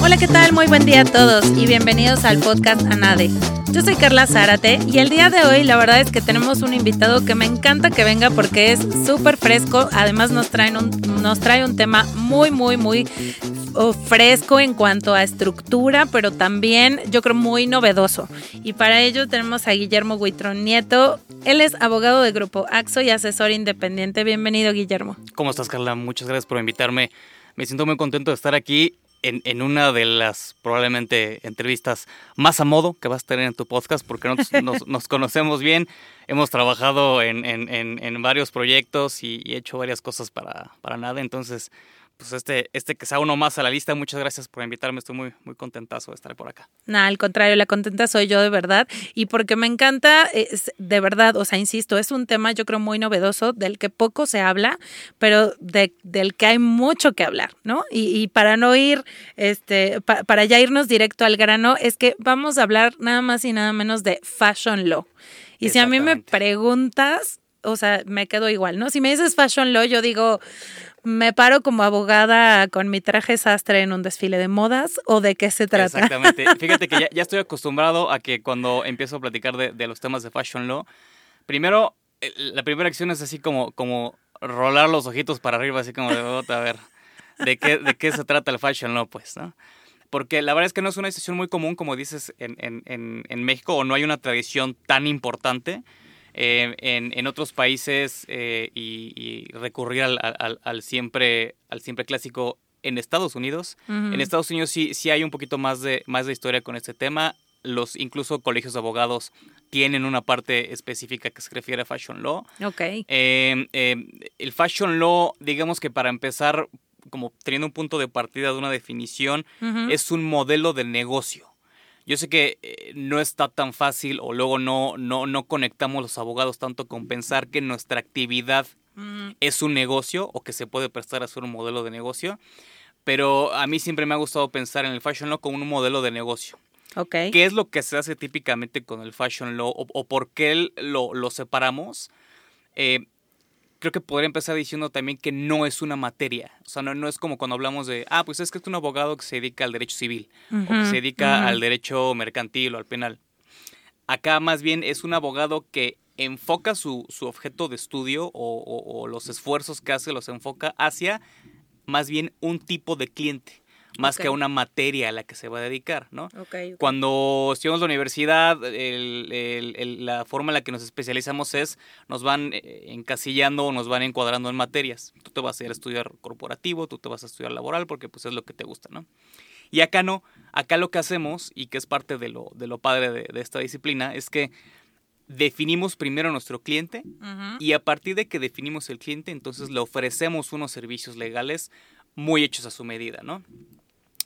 Hola, ¿qué tal? Muy buen día a todos y bienvenidos al podcast ANADE. Yo soy Carla Zárate y el día de hoy la verdad es que tenemos un invitado que me encanta que venga porque es súper fresco. Además nos, un, nos trae un tema muy, muy, muy fresco en cuanto a estructura, pero también yo creo muy novedoso. Y para ello tenemos a Guillermo Huitrón Nieto. Él es abogado de Grupo AXO y asesor independiente. Bienvenido, Guillermo. ¿Cómo estás, Carla? Muchas gracias por invitarme. Me siento muy contento de estar aquí en, en, una de las probablemente entrevistas más a modo que vas a tener en tu podcast, porque nos, nos, conocemos bien, hemos trabajado en, en, en varios proyectos y, y, he hecho varias cosas para, para nada, entonces pues este, este que sea uno más a la lista. Muchas gracias por invitarme. Estoy muy, muy contentazo de estar por acá. Nada, al contrario, la contenta soy yo de verdad. Y porque me encanta, es, de verdad, o sea, insisto, es un tema yo creo muy novedoso, del que poco se habla, pero de, del que hay mucho que hablar, ¿no? Y, y para no ir, este, pa, para ya irnos directo al grano, es que vamos a hablar nada más y nada menos de fashion law. Y si a mí me preguntas, o sea, me quedo igual, ¿no? Si me dices fashion law, yo digo me paro como abogada con mi traje sastre en un desfile de modas o de qué se trata. Exactamente. Fíjate que ya, ya estoy acostumbrado a que cuando empiezo a platicar de, de, los temas de fashion law, primero, la primera acción es así como, como rolar los ojitos para arriba, así como de, a ver, ¿de qué, ¿de qué se trata el fashion law? Pues, ¿no? Porque la verdad es que no es una decisión muy común, como dices, en, en, en México, o no hay una tradición tan importante eh, en, en, otros países eh, y, y, recurrir al, al, al, siempre, al siempre clásico en Estados Unidos. Uh -huh. En Estados Unidos sí, sí hay un poquito más de, más de historia con este tema. Los incluso colegios de abogados tienen una parte específica que se refiere a fashion law. Okay. Eh, el fashion law, digamos que para empezar, como teniendo un punto de partida de una definición, uh -huh. es un modelo de negocio. Yo sé que eh, no está tan fácil o luego no, no, no conectamos los abogados tanto con pensar que nuestra actividad mm. es un negocio o que se puede prestar a ser un modelo de negocio, pero a mí siempre me ha gustado pensar en el fashion law como un modelo de negocio. Okay. ¿Qué es lo que se hace típicamente con el fashion law o, o por qué lo, lo separamos? Eh, creo que podría empezar diciendo también que no es una materia. O sea, no, no, es como cuando hablamos de, ah, pues es que es un abogado que se dedica al derecho civil uh -huh, o que se dedica uh -huh. al derecho mercantil o al penal. Acá más bien es un abogado que enfoca su, su objeto de estudio o, o, o, los esfuerzos que hace los enfoca hacia más bien un tipo de cliente más okay. que a una materia a la que se va a dedicar, ¿no? Okay, okay. Cuando estudiamos la universidad, el, el, el, la forma en la que nos especializamos es, nos van eh, encasillando o nos van encuadrando en materias. Tú te vas a ir a estudiar corporativo, tú te vas a estudiar laboral, porque pues es lo que te gusta, ¿no? Y acá no, acá lo que hacemos, y que es parte de lo, de lo padre de, de esta disciplina, es que definimos primero a nuestro cliente uh -huh. y a partir de que definimos el cliente, entonces le ofrecemos unos servicios legales muy hechos a su medida, ¿no?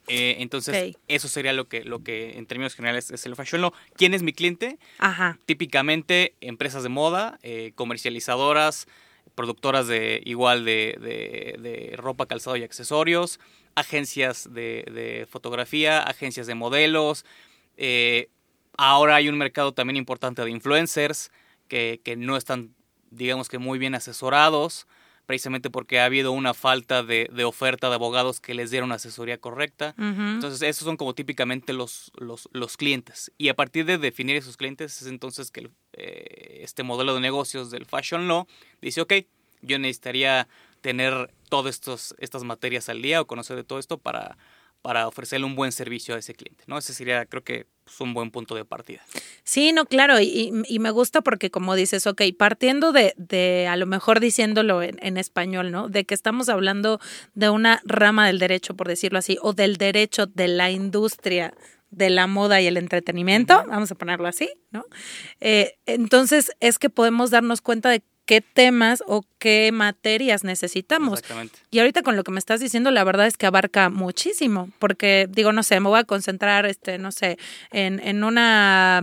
Eh, entonces, okay. eso sería lo que, lo que en términos generales es el fashion law. ¿Quién es mi cliente? Ajá. Típicamente empresas de moda, eh, comercializadoras, productoras de igual de, de, de, ropa, calzado y accesorios, agencias de, de fotografía, agencias de modelos. Eh, ahora hay un mercado también importante de influencers que, que no están, digamos que muy bien asesorados precisamente porque ha habido una falta de, de, oferta de abogados que les dieron asesoría correcta. Uh -huh. Entonces, esos son como típicamente los, los, los, clientes. Y a partir de definir esos clientes es entonces que el, eh, este modelo de negocios del Fashion Law dice, ok, yo necesitaría tener todas estas materias al día o conocer de todo esto para, para ofrecerle un buen servicio a ese cliente. ¿no? Ese sería, creo que, pues, un buen punto de partida. Sí, no, claro, y, y me gusta porque como dices, ok, partiendo de, de a lo mejor diciéndolo en, en, español, ¿no? De que estamos hablando de una rama del derecho, por decirlo así, o del derecho de la industria de la moda y el entretenimiento, vamos a ponerlo así, ¿no? Eh, entonces es que podemos darnos cuenta de qué temas o qué materias necesitamos. Exactamente. Y ahorita con lo que me estás diciendo, la verdad es que abarca muchísimo, porque digo, no sé, me voy a concentrar, este, no sé, en, en una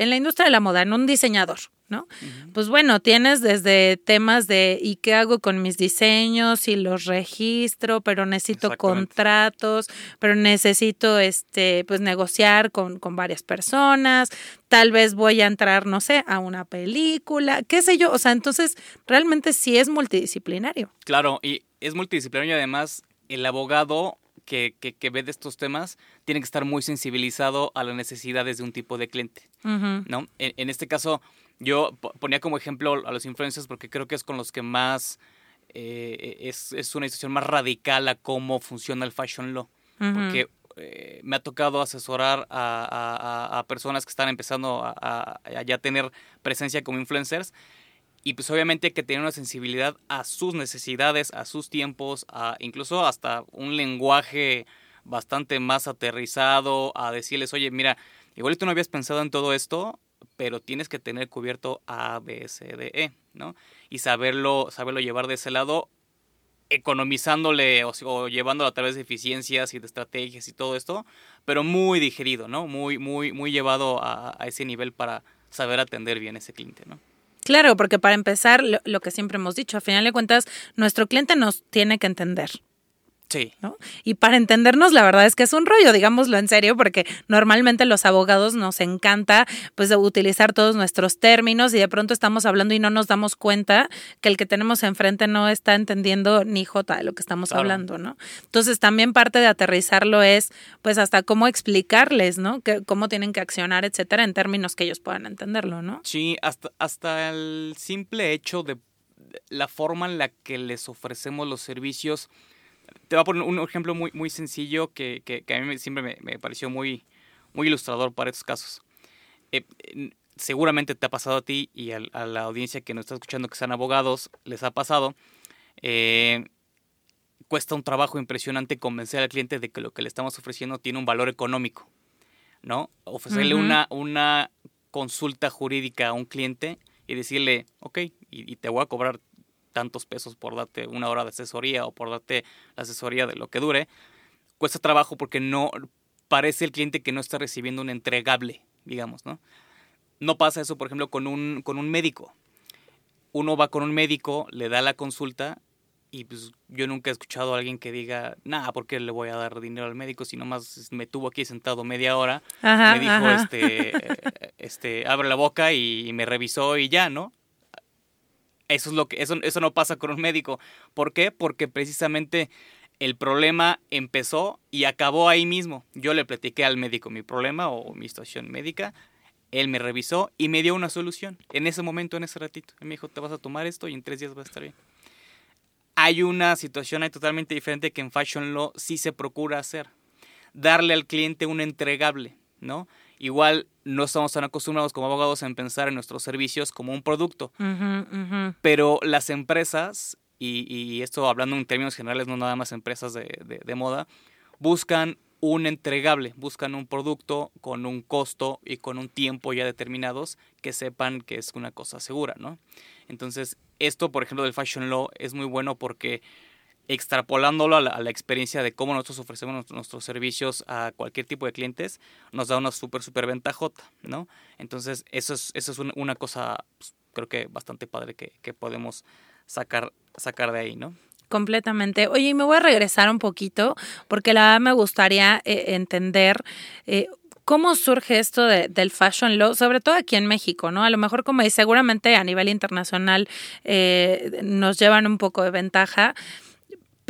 en la industria de la moda, en un diseñador, ¿no? Pues bueno, tienes desde temas de ¿y qué hago con mis diseños? Y los registro, pero necesito contratos, pero necesito este, pues negociar con, con varias personas, tal vez voy a entrar, no sé, a una película, qué sé yo. O sea, entonces realmente sí es multidisciplinario. Claro, y es multidisciplinario y además el abogado que, que, ve de estos temas tiene que estar muy sensibilizado a las necesidades de un tipo de cliente, ¿no? En, este caso, yo ponía como ejemplo a los influencers porque creo que es con los que más, eh, es, es, una situación más radical a cómo funciona el fashion law, porque eh, me ha tocado asesorar a, a, personas que están empezando a, a ya tener presencia como influencers y pues obviamente que tener una sensibilidad a sus necesidades, a sus tiempos, a incluso hasta un lenguaje bastante más aterrizado, a decirles, oye, mira, igual tú no habías pensado en todo esto, pero tienes que tener cubierto A, B, C, D, E, ¿no? Y saberlo, saberlo llevar de ese lado, economizándole o, llevándolo a través de eficiencias y de estrategias y todo esto, pero muy digerido, ¿no? Muy, muy, muy llevado a, a ese nivel para saber atender bien ese cliente, ¿no? Claro, porque para empezar, lo, que siempre hemos dicho, a final de cuentas, nuestro cliente nos tiene que entender. Sí. ¿no? Y para entendernos, la verdad es que es un rollo, digámoslo en serio, porque normalmente los abogados nos encanta pues utilizar todos nuestros términos y de pronto estamos hablando y no nos damos cuenta que el que tenemos enfrente no está entendiendo ni jota de lo que estamos hablando, ¿no? Entonces también parte de aterrizarlo es pues hasta cómo explicarles, ¿no? Que, cómo tienen que accionar, etcétera, en términos que ellos puedan entenderlo, ¿no? Sí, hasta, hasta el simple hecho de la forma en la que les ofrecemos los servicios te voy a poner un ejemplo muy, muy sencillo que, que, a mí siempre me, pareció muy, muy ilustrador para estos casos. Eh, seguramente te ha pasado a ti y a, la audiencia que nos está escuchando que sean abogados, les ha pasado. Eh, cuesta un trabajo impresionante convencer al cliente de que lo que le estamos ofreciendo tiene un valor económico, ¿no? Ofrecerle una, una consulta jurídica a un cliente y decirle, ok, y, y, te voy a cobrar tantos pesos por darte una hora de asesoría o por darte la asesoría de lo que dure, cuesta trabajo porque no parece el cliente que no está recibiendo un entregable, digamos, ¿no? No pasa eso, por ejemplo, con un, con un médico. Uno va con un médico, le da la consulta y pues yo nunca he escuchado a alguien que diga, nada, ¿por qué le voy a dar dinero al médico si nomás me tuvo aquí sentado media hora? me dijo, este, este, abre la boca y me revisó y ya, ¿no? Eso es lo que eso, eso no pasa con un médico. ¿Por qué? Porque precisamente el problema empezó y acabó ahí mismo. Yo le platiqué al médico mi problema o mi situación médica. Él me revisó y me dio una solución. En ese momento, en ese ratito. me dijo, te vas a tomar esto y en tres días va a estar bien. Hay una situación ahí totalmente diferente que en Fashion Law sí se procura hacer. Darle al cliente un entregable, ¿no? Igual no estamos tan acostumbrados como abogados en pensar en nuestros servicios como un producto. Pero las empresas, y, esto hablando en términos generales, no nada más empresas de, de, moda, buscan un entregable, buscan un producto con un costo y con un tiempo ya determinados que sepan que es una cosa segura, ¿no? Entonces, esto, por ejemplo, del Fashion Law es muy bueno porque extrapolándolo a la, experiencia de cómo nosotros ofrecemos nuestros, servicios a cualquier tipo de clientes, nos da una súper, súper ventajota, ¿no? Entonces, eso es, eso es una, cosa, pues, creo que bastante padre que, que, podemos sacar, sacar de ahí, ¿no? Completamente. Oye, y me voy a regresar un poquito, porque la verdad me gustaría eh, entender eh, ¿Cómo surge esto de, del fashion law, sobre todo aquí en México, ¿no? A lo mejor, como seguramente a nivel internacional eh, nos llevan un poco de ventaja,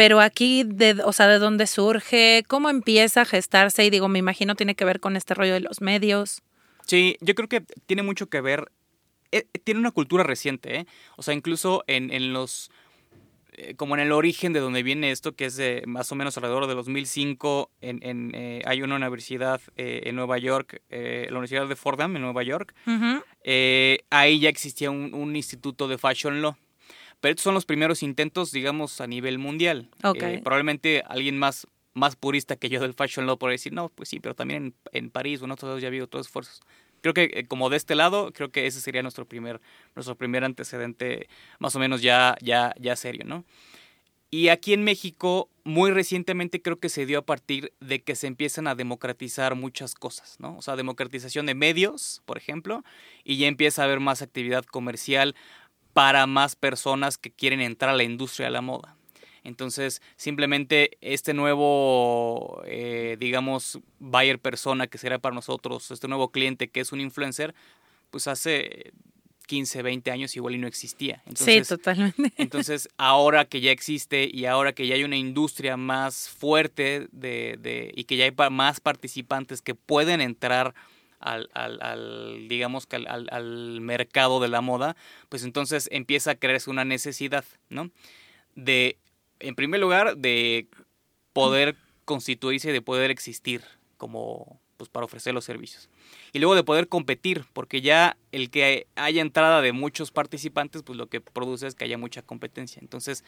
pero aquí, de, o sea, ¿de dónde surge? ¿Cómo empieza a gestarse? Y digo, me imagino tiene que ver con este rollo de los medios. Sí, yo creo que tiene mucho que ver, eh, tiene una cultura reciente, ¿eh? O sea, incluso en, en los, eh, como en el origen de donde viene esto, que es de más o menos alrededor de 2005, en, en, eh, hay una universidad en Nueva York, la Universidad de Fordham en Nueva York, ahí ya existía un, un instituto de Fashion Law. Pero estos son los primeros intentos, digamos, a nivel mundial. Eh, probablemente alguien más, más purista que yo del Fashion Law por decir, no, pues sí, pero también en, París o en otros lados ya ha habido otros esfuerzos. Creo que eh, como de este lado, creo que ese sería nuestro primer, nuestro primer antecedente más o menos ya, ya, ya serio, ¿no? Y aquí en México, muy recientemente creo que se dio a partir de que se empiezan a democratizar muchas cosas, ¿no? O sea, democratización de medios, por ejemplo, y ya empieza a haber más actividad comercial para más personas que quieren entrar a la industria de la moda. Entonces, simplemente este nuevo, eh, digamos, buyer persona que será para nosotros, este nuevo cliente que es un influencer, pues hace 15, 20 años igual y no existía. sí, totalmente. Entonces, ahora que ya existe y ahora que ya hay una industria más fuerte de, de y que ya hay más participantes que pueden entrar al, al, digamos que al, al, mercado de la moda, pues entonces empieza a crearse una necesidad, ¿no? De en primer lugar, de poder constituirse, de poder existir como pues para ofrecer los servicios. Y luego de poder competir, porque ya el que haya entrada de muchos participantes, pues lo que produce es que haya mucha competencia. Entonces,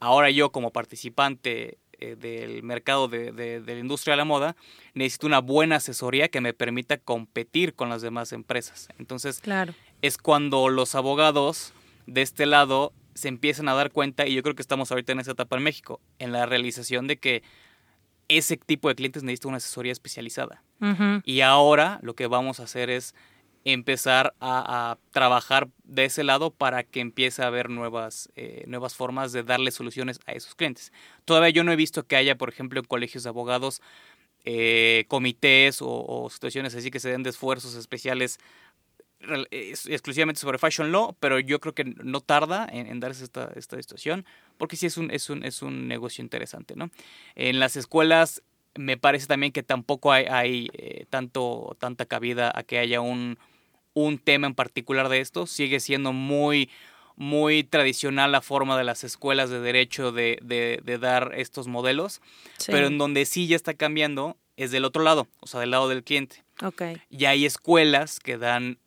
ahora yo como participante eh, del mercado de, de, de, la industria de la moda, necesito una buena asesoría que me permita competir con las demás empresas. Entonces, claro. es cuando los abogados de este lado se empiezan a dar cuenta, y yo creo que estamos ahorita en esa etapa en México, en la realización de que ese tipo de clientes necesita una asesoría especializada. Uh -huh. Y ahora lo que vamos a hacer es empezar a, trabajar de ese lado para que empiece a haber nuevas, eh, nuevas formas de darle soluciones a esos clientes. Todavía yo no he visto que haya, por ejemplo, en colegios de abogados, eh, comités o, situaciones así que se den de esfuerzos especiales exclusivamente sobre fashion law, pero yo creo que no tarda en, en darse esta, esta, situación, porque sí es un, es un, es un negocio interesante, ¿no? En las escuelas me parece también que tampoco hay, hay eh, tanto, tanta cabida a que haya un, un tema en particular de esto, sigue siendo muy muy tradicional la forma de las escuelas de derecho de, de, de dar estos modelos, sí. pero en donde sí ya está cambiando es del otro lado, o sea, del lado del cliente. Okay. Ya hay escuelas que dan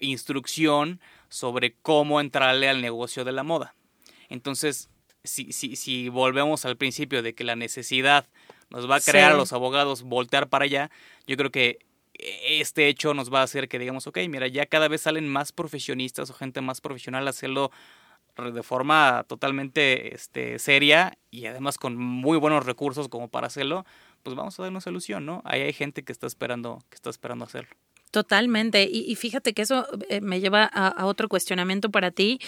instrucción sobre cómo entrarle al negocio de la moda. Entonces, si, si, si volvemos al principio de que la necesidad nos va a crear sí. a los abogados voltear para allá, yo creo que este hecho nos va a hacer que digamos, ok, mira, ya cada vez salen más profesionistas o gente más profesional a hacerlo de forma totalmente este, seria y además con muy buenos recursos como para hacerlo, pues vamos a dar una solución, ¿no? Ahí hay gente que está esperando, que está esperando hacerlo. Totalmente. Y, fíjate que eso eh, me lleva a, otro cuestionamiento para ti.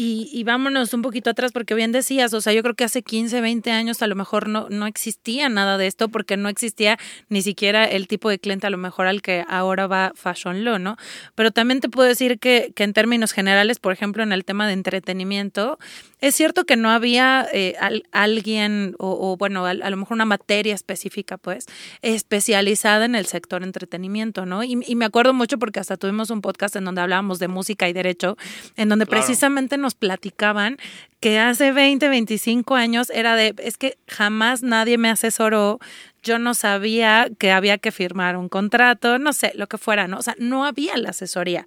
Y, y, vámonos un poquito atrás, porque bien decías, o sea, yo creo que hace 15, 20 años a lo mejor no, no existía nada de esto, porque no existía ni siquiera el tipo de cliente a lo mejor al que ahora va Fashion Law, ¿no? Pero también te puedo decir que, que en términos generales, por ejemplo, en el tema de entretenimiento, es cierto que no había eh, al, alguien, o, o bueno, a, a, lo mejor una materia específica, pues, especializada en el sector entretenimiento, ¿no? Y, y, me acuerdo mucho porque hasta tuvimos un podcast en donde hablábamos de música y derecho, en donde claro. precisamente nos platicaban que hace 20, 25 años era de, es que jamás nadie me asesoró, yo no sabía que había que firmar un contrato, no sé, lo que fuera, ¿no? O sea, no había la asesoría.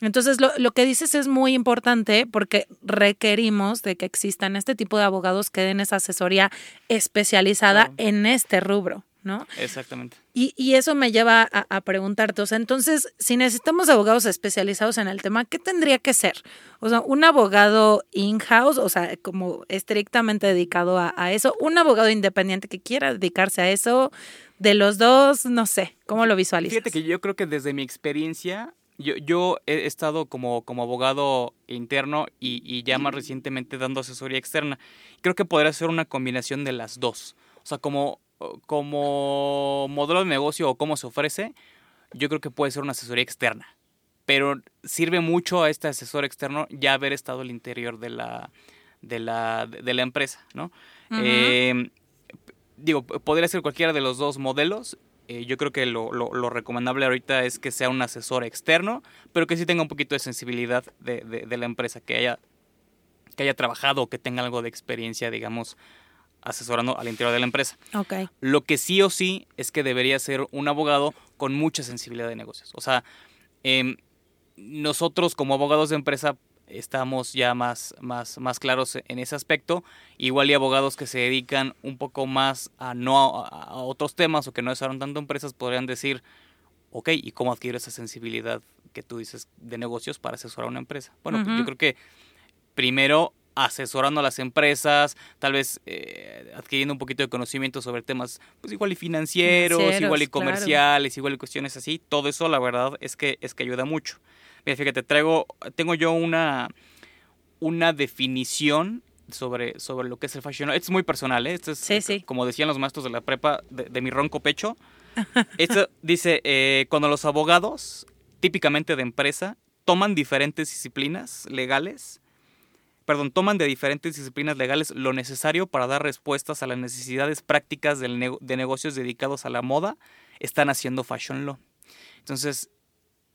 Entonces, lo, lo que dices es muy importante porque requerimos de que existan este tipo de abogados que den esa asesoría especializada en este rubro. ¿No? Exactamente. Y, y eso me lleva a, a, preguntarte, o sea, entonces, si necesitamos abogados especializados en el tema, ¿qué tendría que ser? O sea, un abogado in-house, o sea, como estrictamente dedicado a, a, eso, un abogado independiente que quiera dedicarse a eso, de los dos, no sé, ¿cómo lo visualizas? Fíjate que yo creo que desde mi experiencia, yo, yo he estado como, como abogado interno y, y ya más recientemente dando asesoría externa. Creo que podría ser una combinación de las dos. O sea, como como modelo de negocio o cómo se ofrece, yo creo que puede ser una asesoría externa. Pero sirve mucho a este asesor externo ya haber estado al interior de la, de la, de la empresa, ¿no? Uh -huh. eh, digo, podría ser cualquiera de los dos modelos. Eh, yo creo que lo, lo, lo, recomendable ahorita es que sea un asesor externo, pero que sí tenga un poquito de sensibilidad de, de, de la empresa, que haya, que haya trabajado o que tenga algo de experiencia, digamos, asesorando al interior de la empresa. Okay. Lo que sí o sí es que debería ser un abogado con mucha sensibilidad de negocios. O sea, eh, nosotros como abogados de empresa estamos ya más, más, más claros en ese aspecto. Igual y abogados que se dedican un poco más a no a, otros temas o que no asesoran tanto empresas podrían decir, ok, ¿y cómo adquiero esa sensibilidad que tú dices de negocios para asesorar a una empresa? Bueno, uh -huh. pues yo creo que primero asesorando a las empresas, tal vez eh, adquiriendo un poquito de conocimiento sobre temas, pues igual y financieros, igual y comerciales, igual y cuestiones así. Todo eso, la verdad, es que, es que ayuda mucho. Mira, fíjate, traigo, tengo yo una, una definición sobre, sobre lo que es el fashion. Es muy personal, ¿eh? Esto es, como decían los maestros de la prepa, de, mi ronco pecho. Esto dice, eh, cuando los abogados, típicamente de empresa, toman diferentes disciplinas legales, perdón, toman de diferentes disciplinas legales lo necesario para dar respuestas a las necesidades prácticas de negocios dedicados a la moda, están haciendo fashion law. Entonces,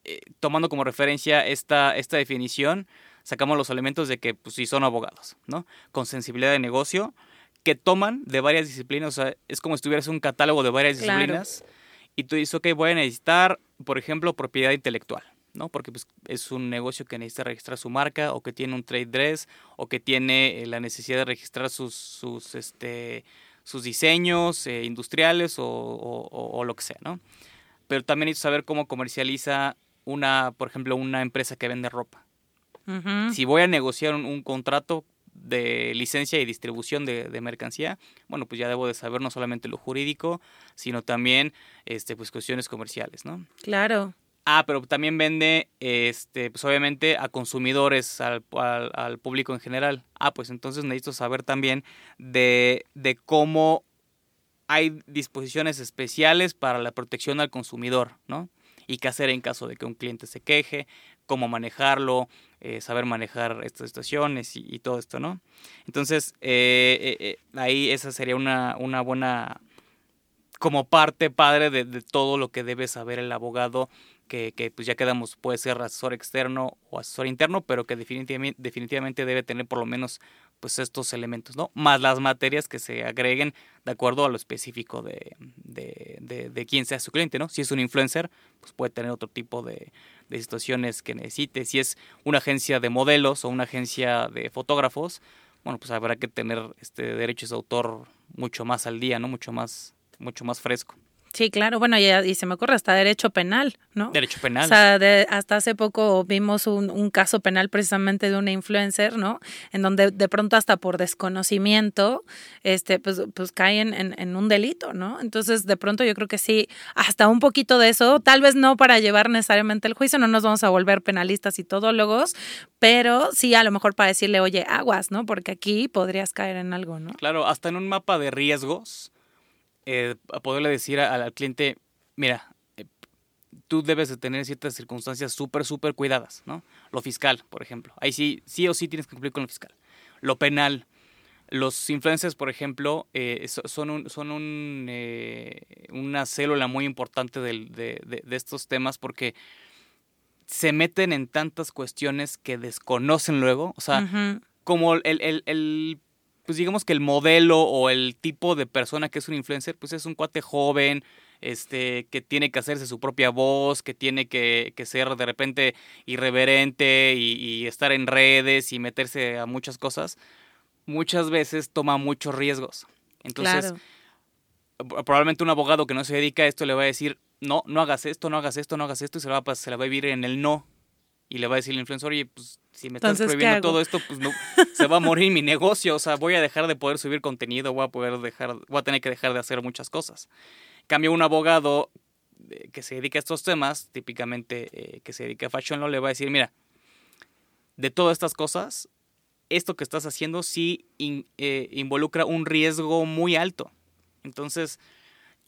eh, tomando como referencia esta, esta definición, sacamos los elementos de que pues sí son abogados, ¿no? Con sensibilidad de negocio, que toman de varias disciplinas, o sea, es como si tuvieras un catálogo de varias disciplinas y tú dices, ok, voy a necesitar, por ejemplo, propiedad intelectual, ¿no? Porque pues, es un negocio que necesita registrar su marca o que tiene un trade dress o que tiene eh, la necesidad de registrar sus, sus, este, sus diseños eh, industriales o, lo que sea, ¿no? Pero también necesito saber cómo comercializa una, por ejemplo, una empresa que vende ropa. Si voy a negociar un, contrato de licencia y distribución de, mercancía, bueno, pues ya debo de saber no solamente lo jurídico, sino también este, pues cuestiones comerciales, ¿no? Claro. Ah, pero también vende, este, pues obviamente a consumidores, al, al, público en general. Ah, pues entonces necesito saber también de, de cómo hay disposiciones especiales para la protección al consumidor, ¿no? Y qué hacer en caso de que un cliente se queje, cómo manejarlo, eh, saber manejar estas situaciones y, todo esto, ¿no? Entonces, eh, eh, ahí esa sería una, una buena, como parte padre de, de, todo lo que debe saber el abogado que, pues ya quedamos, puede ser asesor externo o asesor interno, pero que definitivamente, debe tener por lo menos pues estos elementos, ¿no? Más las materias que se agreguen de acuerdo a lo específico de, de, quién sea su cliente, ¿no? Si es un influencer, pues puede tener otro tipo de situaciones que necesite. Si es una agencia de modelos o una agencia de fotógrafos, bueno, pues habrá que tener este derechos de autor mucho más al día, ¿no? Mucho más, mucho más fresco. Sí, claro, bueno, y, se me ocurre hasta derecho penal, ¿no? Derecho penal. O sea, hasta hace poco vimos un, caso penal precisamente de una influencer, ¿no? En donde de pronto hasta por desconocimiento, este, pues, pues caen en, un delito, ¿no? Entonces, de pronto yo creo que sí, hasta un poquito de eso, tal vez no para llevar necesariamente el juicio, no nos vamos a volver penalistas y todólogos, pero sí a lo mejor para decirle, oye, aguas, ¿no? Porque aquí podrías caer en algo, ¿no? Claro, hasta en un mapa de riesgos eh, poderle decir al cliente, mira, eh, tú debes de tener ciertas circunstancias súper, súper cuidadas, ¿no? Lo fiscal, por ejemplo. Ahí sí, sí o sí tienes que cumplir con lo fiscal. Lo penal. Los influencers, por ejemplo, eh, son, un, son un, una célula muy importante de, estos temas porque se meten en tantas cuestiones que desconocen luego. O sea, como el, el pues digamos que el modelo o el tipo de persona que es un influencer, pues es un cuate joven, este, que tiene que hacerse su propia voz, que tiene que, ser de repente irreverente y, estar en redes y meterse a muchas cosas, muchas veces toma muchos riesgos. Entonces, probablemente un abogado que no se dedica a esto le va a decir, no, no hagas esto, no hagas esto, no hagas esto, y se, va, se la va a vivir en el no. Y le va a decir el influencer, oye, pues si me estás prohibiendo todo esto, pues no, se va a morir mi negocio, o sea, voy a dejar de poder subir contenido, voy a poder dejar, voy a tener que dejar de hacer muchas cosas. Cambio un abogado eh, que se dedica a estos temas, típicamente eh, que se dedica a fashion law, le va a decir, mira, de todas estas cosas, esto que estás haciendo sí eh, involucra un riesgo muy alto. Entonces,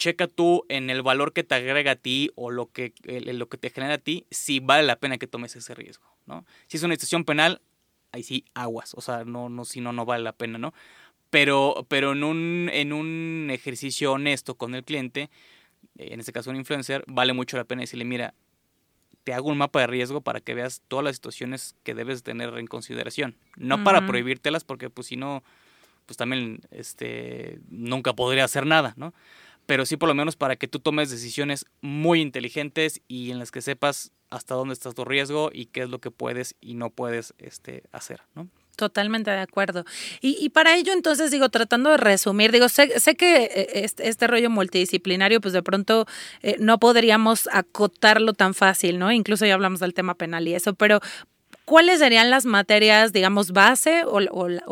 checa tú en el valor que te agrega a ti o lo que, lo que te genera a ti, si vale la pena que tomes ese riesgo, ¿no? Si es una situación penal, ahí sí aguas, o sea, no, no, si no, no vale la pena, ¿no? Pero, pero en, un, en un ejercicio honesto con el cliente, en este caso un influencer, vale mucho la pena decirle, mira, te hago un mapa de riesgo para que veas todas las situaciones que debes tener en consideración. No para prohibírtelas, porque pues si no, pues también este, nunca podría hacer nada, ¿no? Pero sí por lo menos para que tú tomes decisiones muy inteligentes y en las que sepas hasta dónde está tu riesgo y qué es lo que puedes y no puedes este, hacer, ¿no? Totalmente de acuerdo. Y, para ello, entonces, digo, tratando de resumir, digo, sé, sé que eh, este, este, rollo multidisciplinario, pues de pronto eh, no podríamos acotarlo tan fácil, ¿no? Incluso ya hablamos del tema penal y eso, pero ¿cuáles serían las materias, digamos, base o,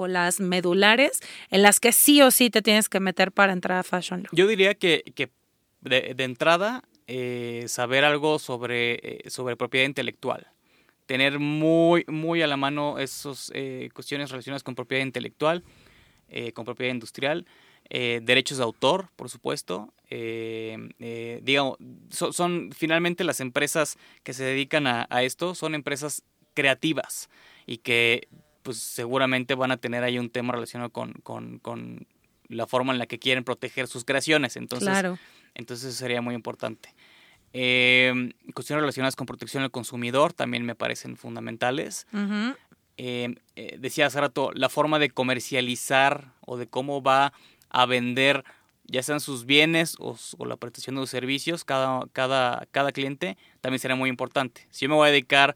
las medulares en las que sí o sí te tienes que meter para entrar a Fashion Law? Yo diría que, de, entrada, eh, saber algo sobre, eh, sobre propiedad intelectual. Tener muy, muy a la mano esas eh, cuestiones relacionadas con propiedad intelectual, con propiedad industrial, derechos de autor, por supuesto. digamos, son, finalmente las empresas que se dedican a esto, son empresas creativas y que pues seguramente van a tener ahí un tema relacionado con, con, con la forma en la que quieren proteger sus creaciones. Entonces, entonces sería muy importante. Eh, cuestiones relacionadas con protección del consumidor también me parecen fundamentales. Eh, eh, decía hace rato, la forma de comercializar o de cómo va a vender ya sean sus bienes o, la prestación de los servicios, cada, cada, cada cliente, también será muy importante. Si yo me voy a dedicar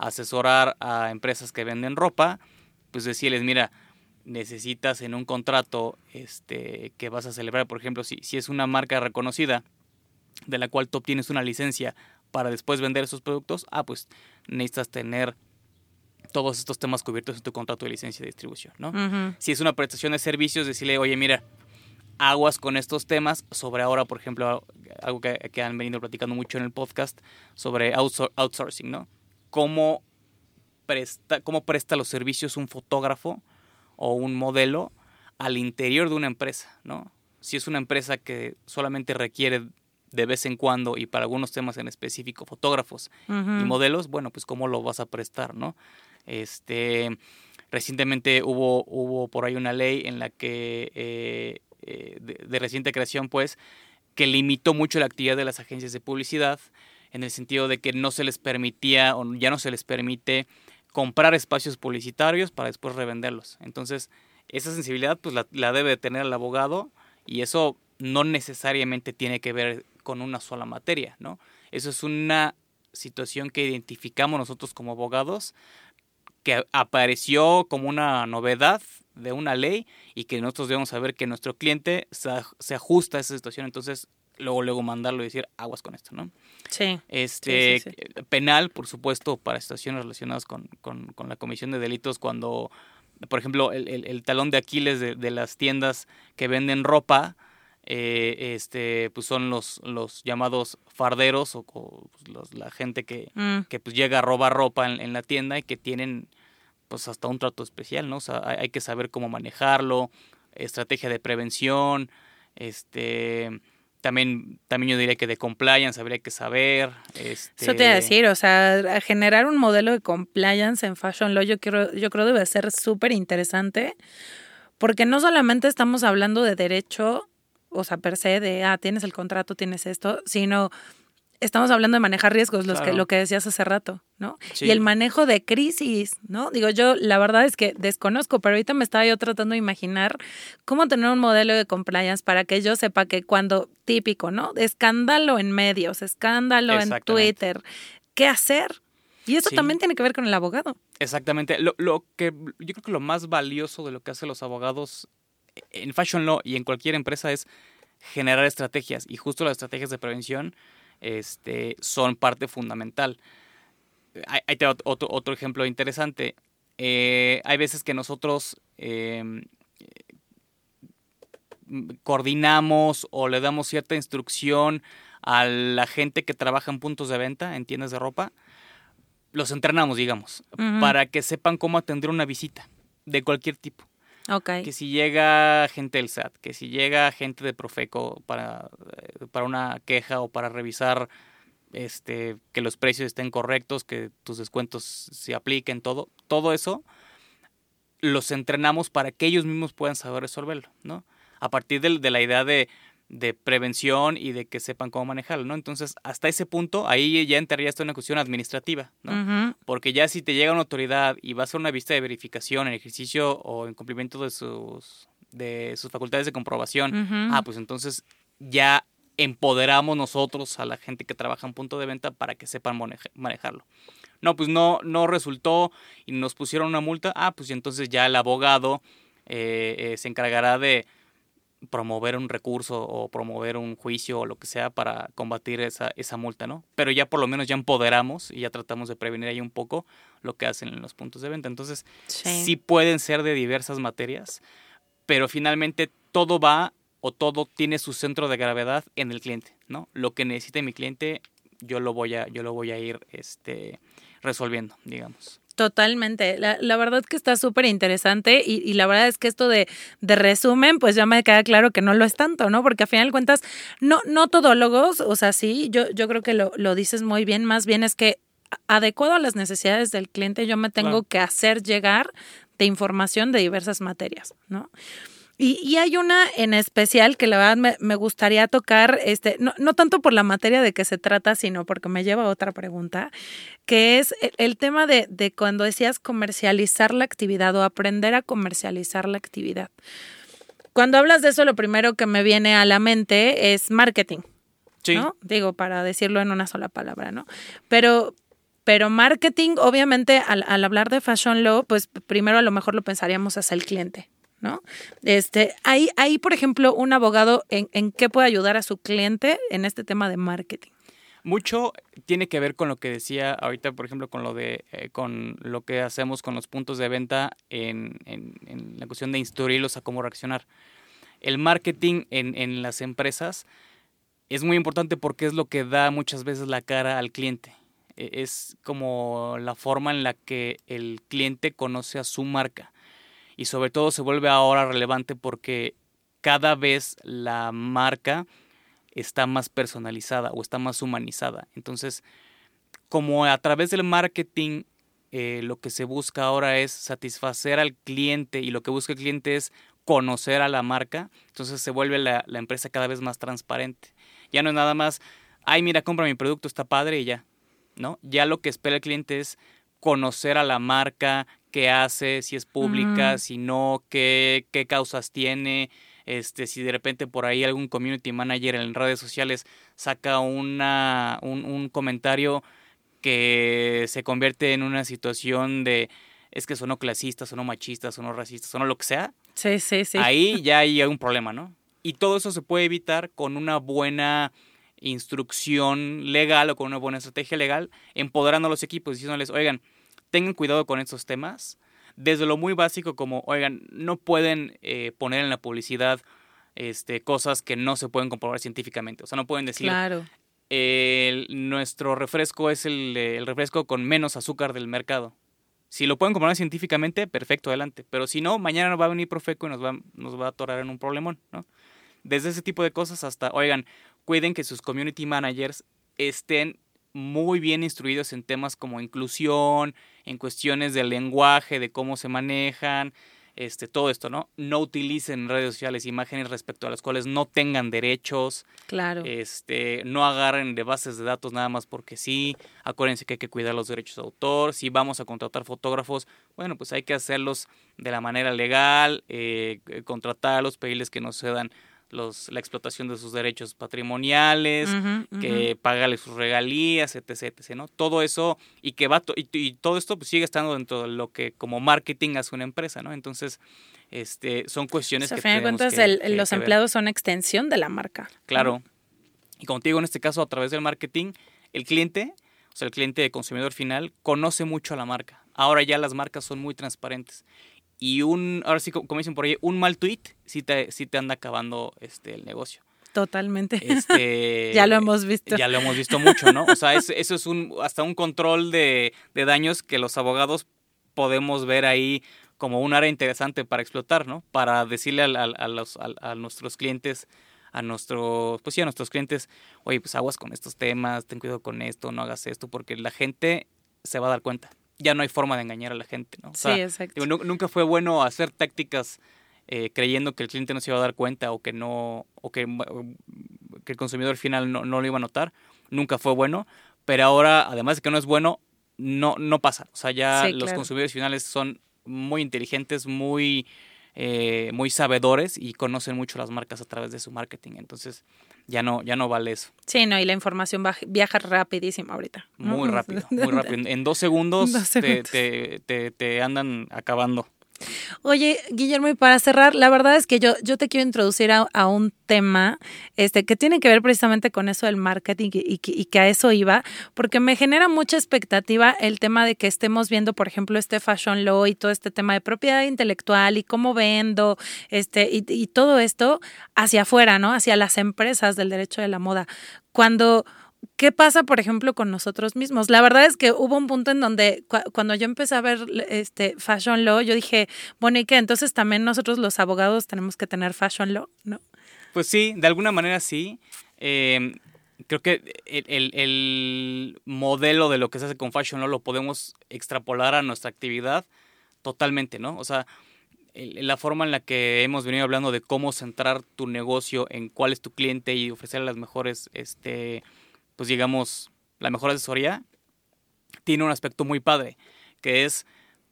asesorar a empresas que venden ropa, pues decirles, mira, necesitas en un contrato este, que vas a celebrar, por ejemplo, si, si es una marca reconocida de la cual tú obtienes una licencia para después vender esos productos, ah, pues necesitas tener todos estos temas cubiertos en tu contrato de licencia de distribución, ¿no? Si es una prestación de servicios, decirle, oye, mira, aguas con estos temas sobre ahora, por ejemplo, algo que, que han venido platicando mucho en el podcast, sobre outsourcing, ¿no? Cómo presta, cómo presta los servicios un fotógrafo o un modelo al interior de una empresa, ¿no? Si es una empresa que solamente requiere de vez en cuando y para algunos temas en específico fotógrafos y modelos, bueno, pues cómo lo vas a prestar, ¿no? Este, recientemente hubo, hubo por ahí una ley en la que, eh, eh, de, reciente creación, pues, que limitó mucho la actividad de las agencias de publicidad en el sentido de que no se les permitía o ya no se les permite comprar espacios publicitarios para después revenderlos. Entonces, esa sensibilidad pues la, debe tener el abogado y eso no necesariamente tiene que ver con una sola materia, ¿no? Eso es una situación que identificamos nosotros como abogados, que apareció como una novedad de una ley y que nosotros debemos saber que nuestro cliente se ajusta a esa situación. Entonces, luego, luego mandarlo y decir aguas con esto, ¿no? Sí. Este, penal, por supuesto, para situaciones relacionadas con, la comisión de delitos, cuando, por ejemplo, el, talón de Aquiles de, las tiendas que venden ropa, eh, este, pues son los, los llamados farderos o, pues, la gente que, mm. que pues llega a robar ropa en, en, la tienda y que tienen pues hasta un trato especial, ¿no? O sea, hay, hay que saber cómo manejarlo, estrategia de prevención, este también, también yo diría que de compliance habría que saber. Este... Eso te iba a decir, o sea, generar un modelo de compliance en Fashion Law yo, quiero, yo creo debe ser súper interesante, porque no solamente estamos hablando de derecho, o sea, per se, de, ah, tienes el contrato, tienes esto, sino estamos hablando de manejar riesgos, los que, lo que decías hace rato, ¿no? Y el manejo de crisis, ¿no? Digo, yo la verdad es que desconozco, pero ahorita me estaba yo tratando de imaginar cómo tener un modelo de compliance para que yo sepa que cuando, típico, ¿no? Escándalo en medios, escándalo en Twitter, ¿qué hacer? Y eso también tiene que ver con el abogado. Exactamente. Lo, lo que yo creo que lo más valioso de lo que hacen los abogados en Fashion Law y en cualquier empresa es generar estrategias. Y justo las estrategias de prevención este, son parte fundamental. Hay, otro, otro, ejemplo interesante. Eh, hay veces que nosotros em, coordinamos o le damos cierta instrucción a la gente que trabaja en puntos de venta, en tiendas de ropa, los entrenamos, digamos, para que sepan cómo atender una visita de cualquier tipo. Que si llega gente del SAT, que si llega gente de Profeco para, eh, para una queja o para revisar este, que los precios estén correctos, que tus descuentos se apliquen, todo, todo eso los entrenamos para que ellos mismos puedan saber resolverlo, ¿no? A partir de la idea de de prevención y de que sepan cómo manejarlo, ¿no? Entonces, hasta ese punto, ahí ya entraría esto en una cuestión administrativa, ¿no? Porque ya si te llega una autoridad y va a hacer una vista de verificación en ejercicio o en cumplimiento de sus, de sus facultades de comprobación, ah, pues entonces ya empoderamos nosotros a la gente que trabaja en punto de venta para que sepan manejarlo. No, pues no, no resultó y nos pusieron una multa, ah, pues entonces ya el abogado eh, eh, se encargará de promover un recurso o promover un juicio o lo que sea para combatir esa, esa multa, ¿no? Pero ya por lo menos ya empoderamos y ya tratamos de prevenir ahí un poco lo que hacen en los puntos de venta. Entonces, Sí. sí pueden ser de diversas materias, pero finalmente todo va o todo tiene su centro de gravedad en el cliente, ¿no? Lo que necesite mi cliente, yo lo voy a, yo lo voy a ir este, resolviendo, digamos. Totalmente. La, la verdad que está súper interesante y, y la verdad es que esto de, de resumen, pues ya me queda claro que no lo es tanto, ¿no? Porque a final de cuentas, no, no todólogos, o sea, sí, yo, yo creo que lo, lo dices muy bien, más bien es que adecuado a las necesidades del cliente, yo me tengo Claro. que hacer llegar de información de diversas materias, ¿no? Y, y hay una en especial que la verdad me, me gustaría tocar, este, no, no tanto por la materia de que se trata, sino porque me lleva a otra pregunta, que es el, el tema de, de cuando decías comercializar la actividad o aprender a comercializar la actividad. Cuando hablas de eso, lo primero que me viene a la mente es marketing. Sí, ¿no? Digo, para decirlo en una sola palabra, ¿no? Pero, pero marketing, obviamente, al, al hablar de Fashion Law, pues primero a lo mejor lo pensaríamos hacia el cliente, ¿no? Este, ahí, ahí, por ejemplo, un abogado, ¿en, en qué puede ayudar a su cliente en este tema de marketing? Mucho tiene que ver con lo que decía ahorita, por ejemplo, con lo de eh, con lo que hacemos con los puntos de venta en, en- la cuestión de instruirlos a cómo reaccionar. El marketing en, en las empresas es muy importante porque es lo que da muchas veces la cara al cliente. E- Es como la forma en la que el cliente conoce a su marca. Y sobre todo se vuelve ahora relevante porque cada vez la marca está más personalizada o está más humanizada. Entonces, como a través del marketing eh, lo que se busca ahora es satisfacer al cliente y lo que busca el cliente es conocer a la marca, entonces se vuelve la, la empresa cada vez más transparente. Ya no es nada más, ay, mira, compra mi producto, está padre y ya, ¿no? Ya lo que espera el cliente es conocer a la marca, qué hace, si es pública, Mm. si no, qué, qué causas tiene, este, si de repente por ahí algún community manager en redes sociales saca una, un, un comentario que se convierte en una situación de es que sonó clasista, sonó machista, sonó racista, sonó lo que sea, Sí, sí, sí. ahí ya hay un problema, ¿no? Y todo eso se puede evitar con una buena instrucción legal o con una buena estrategia legal, empoderando a los equipos, diciéndoles, oigan, tengan cuidado con estos temas, desde lo muy básico como, oigan, no pueden eh, poner en la publicidad este, cosas que no se pueden comprobar científicamente, o sea, no pueden decir, Claro. el- nuestro refresco es el, el refresco con menos azúcar del mercado. Si lo pueden comprobar científicamente, perfecto, adelante. Pero si no, mañana va a venir Profeco y nos va, nos va a atorar en un problemón, ¿no? Desde ese tipo de cosas hasta, oigan, cuiden que sus community managers estén muy bien instruidos en temas como inclusión, en cuestiones del lenguaje, de cómo se manejan, este, todo esto, ¿no? No utilicen en redes sociales imágenes respecto a las cuales no tengan derechos, Claro. este, no agarren de bases de datos nada más porque sí. Acuérdense que hay que cuidar los derechos de autor. Si vamos a contratar fotógrafos, bueno, pues hay que hacerlos de la manera legal, eh, eh, contratarlos, pedirles que nos cedan los, la explotación de sus derechos patrimoniales, que págale sus regalías, etc, etc, ¿no? Todo eso y que va to- y, y todo esto pues sigue estando dentro de lo que como marketing hace una empresa, ¿no? Entonces, este, son O cuestiones a que fin de cuentas, que- el- que- los que ver. empleados son extensión de la marca. Claro. Y como te digo, en este caso, a través del marketing, el cliente, o sea, el cliente consumidor final, conoce mucho a la marca. Ahora ya las marcas son muy transparentes. Y un, ahora sí, co- como dicen por ahí, un mal tweet sí te, sí te anda acabando este, el negocio. Totalmente. Este, ya lo hemos visto. Ya lo hemos visto mucho, ¿no? O sea, es- eso es un, hasta un control de, de daños que los abogados podemos ver ahí como un área interesante para explotar, ¿no? Para decirle al- al- a, los, a nuestros clientes, a nuestros, pues sí, a nuestros clientes, oye, pues aguas con estos temas, ten cuidado con esto, no hagas esto, porque la gente se va a dar cuenta. Ya no hay forma de engañar a la gente, ¿no? O sea, sí, exacto. Digo, nunca fue bueno hacer tácticas eh, creyendo que el cliente no se iba a dar cuenta o que no o que, mm, que el consumidor final no, no lo iba a notar. Nunca fue bueno, pero ahora, además de que no es bueno, no, no pasa. O sea, ya Sí, los claro. consumidores finales son muy inteligentes, muy, eh, muy sabedores y conocen mucho las marcas a través de su marketing. Entonces, ya no, ya no vale eso. Sí, no, y la información baj- viaja rapidísimo ahorita. ¿no? Muy rápido, muy rápido. En- dos segundos, Dos te- segundos. te- te- te andan acabando. Oye, Guillermo, y para cerrar, la verdad es que yo, yo te quiero introducir a, un tema este, que tiene que ver precisamente con eso del marketing y, y, que a eso iba, porque me genera mucha expectativa el tema de que estemos viendo, por ejemplo, este fashion law y todo este tema de propiedad intelectual y cómo vendo, este, y, y todo esto hacia afuera, ¿no? Hacia las empresas del derecho de la moda. Cuando ¿Qué pasa, por ejemplo, con nosotros mismos? La verdad es que hubo un punto en donde cuando yo empecé a ver este fashion law, yo dije, bueno, ¿y qué? Entonces también nosotros los abogados tenemos que tener fashion law, ¿no? Pues sí, de alguna manera sí. Em, creo que el, el, modelo de lo que se hace con fashion law lo podemos extrapolar a nuestra actividad totalmente, ¿no? O sea, la forma en la que hemos venido hablando de cómo centrar tu negocio en cuál es tu cliente y ofrecer las mejores este, pues digamos, la mejor asesoría, tiene un aspecto muy padre, que es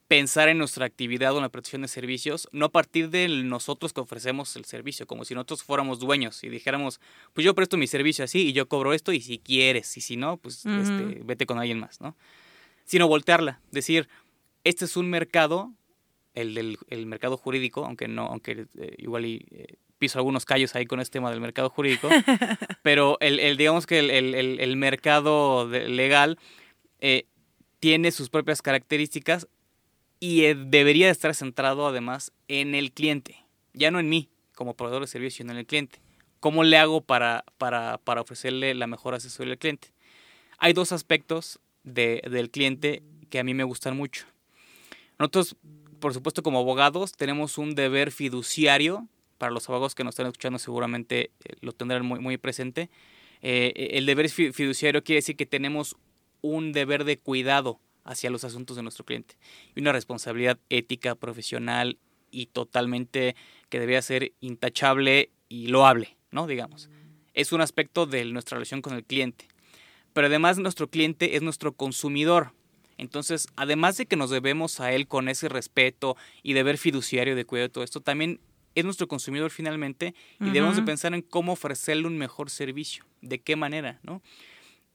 pensar en nuestra actividad o en la prestación de servicios, no a partir de nosotros que ofrecemos el servicio, como si nosotros fuéramos dueños y dijéramos, pues yo presto mi servicio así y yo cobro esto y si quieres, y si no, pues este, vete con alguien más, ¿no? Sino voltearla, decir, este es un mercado, el del el mercado jurídico, aunque no, aunque eh, igual y, eh, piso algunos callos ahí con este tema del mercado jurídico, pero el, digamos que el, mercado legal eh, tiene sus propias características y eh, debería estar centrado además en el cliente, ya no en mí como proveedor de servicio, sino en el cliente. ¿Cómo le hago para, para, para ofrecerle la mejor asesoría al cliente? Hay dos aspectos de, del cliente que a mí me gustan mucho. Nosotros, por supuesto, como abogados, tenemos un deber fiduciario para los abogados que nos están escuchando seguramente eh, lo tendrán muy, muy presente. Eh, el deber fiduciario quiere decir que tenemos un deber de cuidado hacia los asuntos de nuestro cliente y una responsabilidad ética, profesional y totalmente que debería ser intachable y loable, ¿no? Digamos. Es un aspecto de nuestra relación con el cliente. Pero además nuestro cliente es nuestro consumidor. Entonces, además de que nos debemos a él con ese respeto y deber fiduciario de cuidado de todo esto, también es nuestro consumidor finalmente y debemos de pensar en cómo ofrecerle un mejor servicio, de qué manera, ¿no?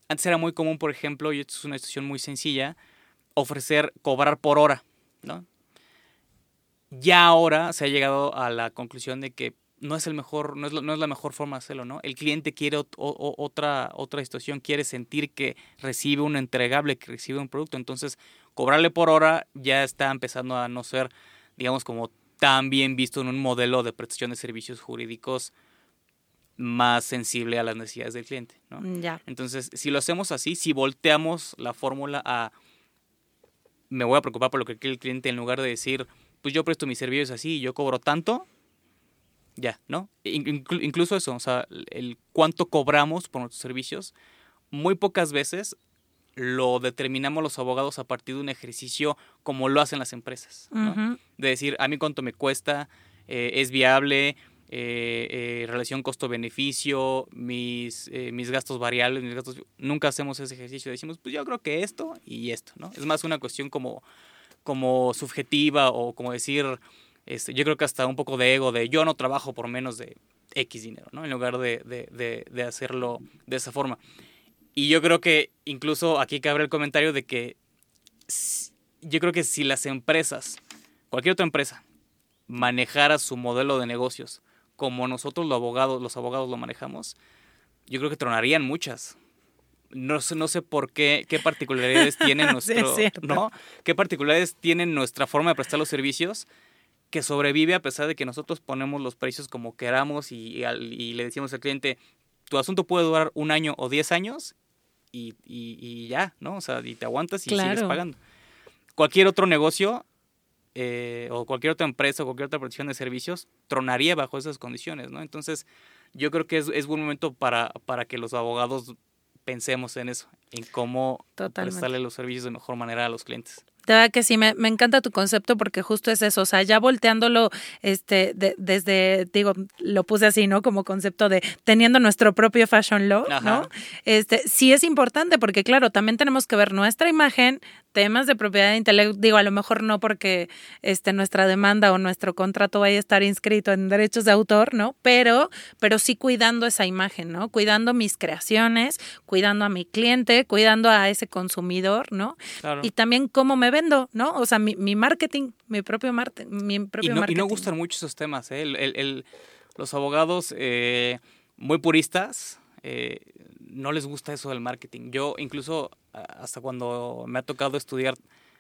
Antes era muy común, por ejemplo, y esto es una situación muy sencilla, ofrecer, cobrar por hora, ¿no? Ya ahora se ha llegado a la conclusión de que no es el mejor, no es, no es la mejor forma de hacerlo, ¿no? El cliente quiere otra, otra situación, quiere sentir que recibe un entregable, que recibe un producto. Entonces, cobrarle por hora ya está empezando a no ser, digamos, como también visto en un modelo de prestación de servicios jurídicos más sensible a las necesidades del cliente. ¿no? Mm, Entonces, si lo hacemos así, si volteamos la fórmula a me voy a preocupar por lo que quiere el cliente en lugar de decir, pues yo presto mis servicios así y yo cobro tanto, ya, ¿no? incluso eso, o sea, el cuánto cobramos por nuestros servicios, muy pocas veces lo determinamos los abogados a partir de un ejercicio como lo hacen las empresas. De decir, a mí cuánto me cuesta, eh, es viable, eh, eh, relación costo-beneficio, mis, mis gastos variables, mis gastos... Nunca hacemos ese ejercicio. Decimos, pues yo creo que esto y esto, ¿no? Es más una cuestión como, como subjetiva o como decir, este, yo creo que hasta un poco de ego, de yo no trabajo por menos de X dinero, ¿no? En lugar de, de, de, de hacerlo de esa forma. Y yo creo que incluso aquí cabe el comentario de que yo creo que si las empresas, cualquier otra empresa, manejara su modelo de negocios como nosotros los abogados, los abogados lo manejamos, yo creo que tronarían muchas. No sé, no sé por qué, qué particularidades tiene nuestro, ¿no? ¿Qué particularidades tiene nuestra forma de prestar los servicios que sobrevive a pesar de que nosotros ponemos los precios como queramos y, y le decimos al cliente, tu asunto puede durar un año o diez años y, y, ya, ¿no? O sea, y te aguantas y sigues pagando. Cualquier otro negocio eh, o cualquier otra empresa o cualquier otra prestación de servicios tronaría bajo esas condiciones, ¿no? Entonces, yo creo que es, es buen momento para, para que los abogados pensemos en eso, en cómo prestarle los servicios de mejor manera a los clientes. De verdad que sí, me, me, encanta tu concepto porque justo es eso, o sea, ya volteándolo este, de, desde, digo, lo puse así, ¿no? Como concepto de teniendo nuestro propio fashion law, ¿no? Este, sí es importante porque, claro, también tenemos que ver nuestra imagen, temas de propiedad intelectual, digo, a lo mejor no porque este, nuestra demanda o nuestro contrato vaya a estar inscrito en derechos de autor, ¿no? Pero, pero sí cuidando esa imagen, ¿no? Cuidando mis creaciones, cuidando a mi cliente, cuidando a ese consumidor, ¿no? Y también cómo me vendo, ¿no? O sea, mi, mi marketing, mi propio, marte, mi propio y no, marketing. Y no gustan mucho esos temas, ¿eh? El, el, el, los abogados eh, muy puristas eh, no les gusta eso del marketing. Yo incluso hasta cuando me ha tocado estudiar,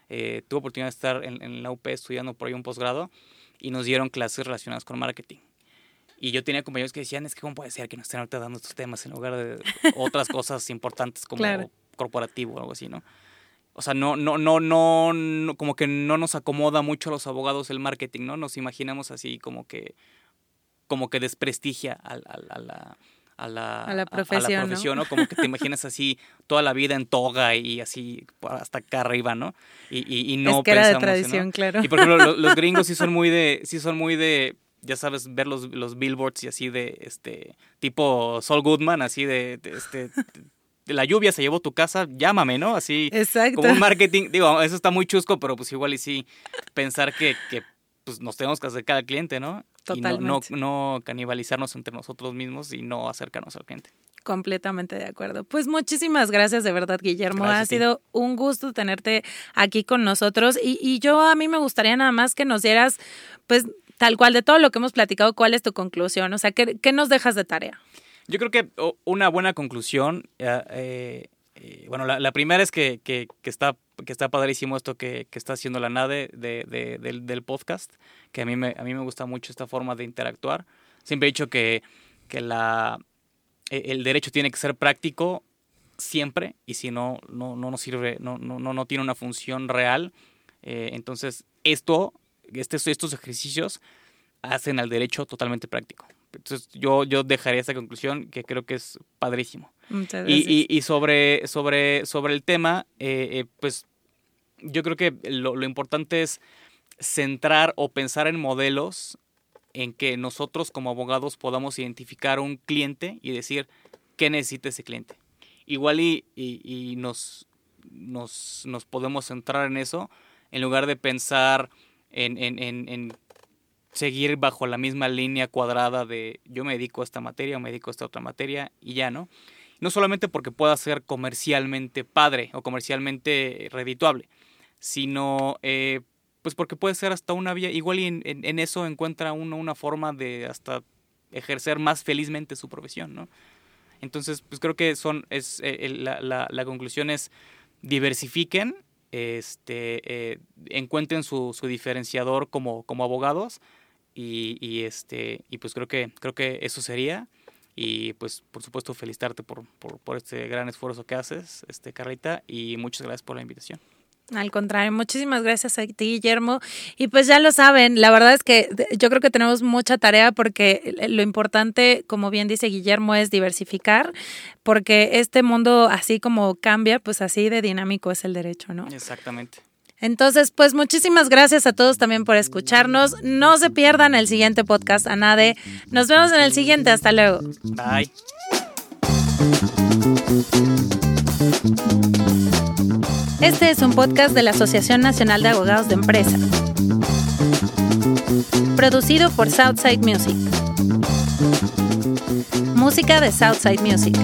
eh, tuve oportunidad de estar en, en, la UP estudiando por ahí un posgrado y nos dieron clases relacionadas con marketing. Y yo tenía compañeros que decían, es que cómo puede ser que nos estén ahorita dando estos temas en lugar de otras cosas importantes como claro. corporativo o algo así, ¿no? O sea, no, no, no, no, no, como que no nos acomoda mucho a los abogados el marketing, ¿no? Nos imaginamos así como que, como que desprestigia a, la, a la, a la profesión, ¿no? Como que te imaginas así toda la vida en toga y así hasta acá arriba, ¿no? Y, y, y no es que pensamos, era de tradición, claro. Y por ejemplo, los, gringos sí son muy de, sí son muy de, ya sabes, ver los, los billboards y así de, este, tipo Saul Goodman, así de, de este... La lluvia se llevó tu casa, llámame, ¿no? Así Exacto. como un marketing, digo, eso está muy chusco, pero pues igual y sí pensar que, que pues nos tenemos que acercar al cliente, ¿no? Totalmente. Y no, no, no, canibalizarnos entre nosotros mismos y no acercarnos al cliente. Completamente de acuerdo. Pues muchísimas gracias de verdad, Guillermo. Gracias ha sido un gusto tenerte aquí con nosotros y, y yo a mí me gustaría nada más que nos dieras, pues tal cual de todo lo que hemos platicado, ¿cuál es tu conclusión? O sea, ¿qué, qué nos dejas de tarea? Yo creo que una buena conclusión, eh, eh, bueno, la, primera es que, que, que, está, que está padrísimo esto que, que está haciendo la NADE de, de, del, del, podcast, que a mí, me, a mí me gusta mucho esta forma de interactuar. Siempre he dicho que, que la, el derecho tiene que ser práctico siempre y si no, no, no nos sirve, no, no, no tiene una función real. Eh, entonces, esto, este, estos ejercicios hacen al derecho totalmente práctico. Entonces yo, yo dejaría esta conclusión que creo que es padrísimo. Y, y, y, sobre, sobre, sobre el tema, eh, eh, pues yo creo que lo, lo, importante es centrar o pensar en modelos en que nosotros como abogados podamos identificar un cliente y decir qué necesita ese cliente. Igual y, y nos, nos, nos, podemos centrar en eso en lugar de pensar en, en, en, en seguir bajo la misma línea cuadrada de yo me dedico a esta materia o me dedico a esta otra materia y ya, ¿no? No solamente porque pueda ser comercialmente padre o comercialmente redituable, sino eh, pues porque puede ser hasta una vía, igual y en, eso encuentra uno una forma de hasta ejercer más felizmente su profesión, ¿no? Entonces, pues creo que son, es, eh, la, la, la, conclusión es diversifiquen, este, eh, encuentren su, su diferenciador como, como abogados, y, y, este y pues creo que creo que eso sería y pues por supuesto felicitarte por, por, por, este gran esfuerzo que haces este Carlita y muchas gracias por la invitación al contrario, muchísimas gracias a ti, Guillermo. Y pues ya lo saben, la verdad es que yo creo que tenemos mucha tarea porque lo importante, como bien dice Guillermo, es diversificar, porque este mundo así como cambia, pues así de dinámico es el derecho, ¿no? Exactamente. Entonces, pues muchísimas gracias a todos también por escucharnos. No se pierdan el siguiente podcast, Anade. Nos vemos en el siguiente. Hasta luego. Bye. Este es un podcast de la Asociación Nacional de Abogados de Empresa. Producido por Southside Music. Música de Southside Music.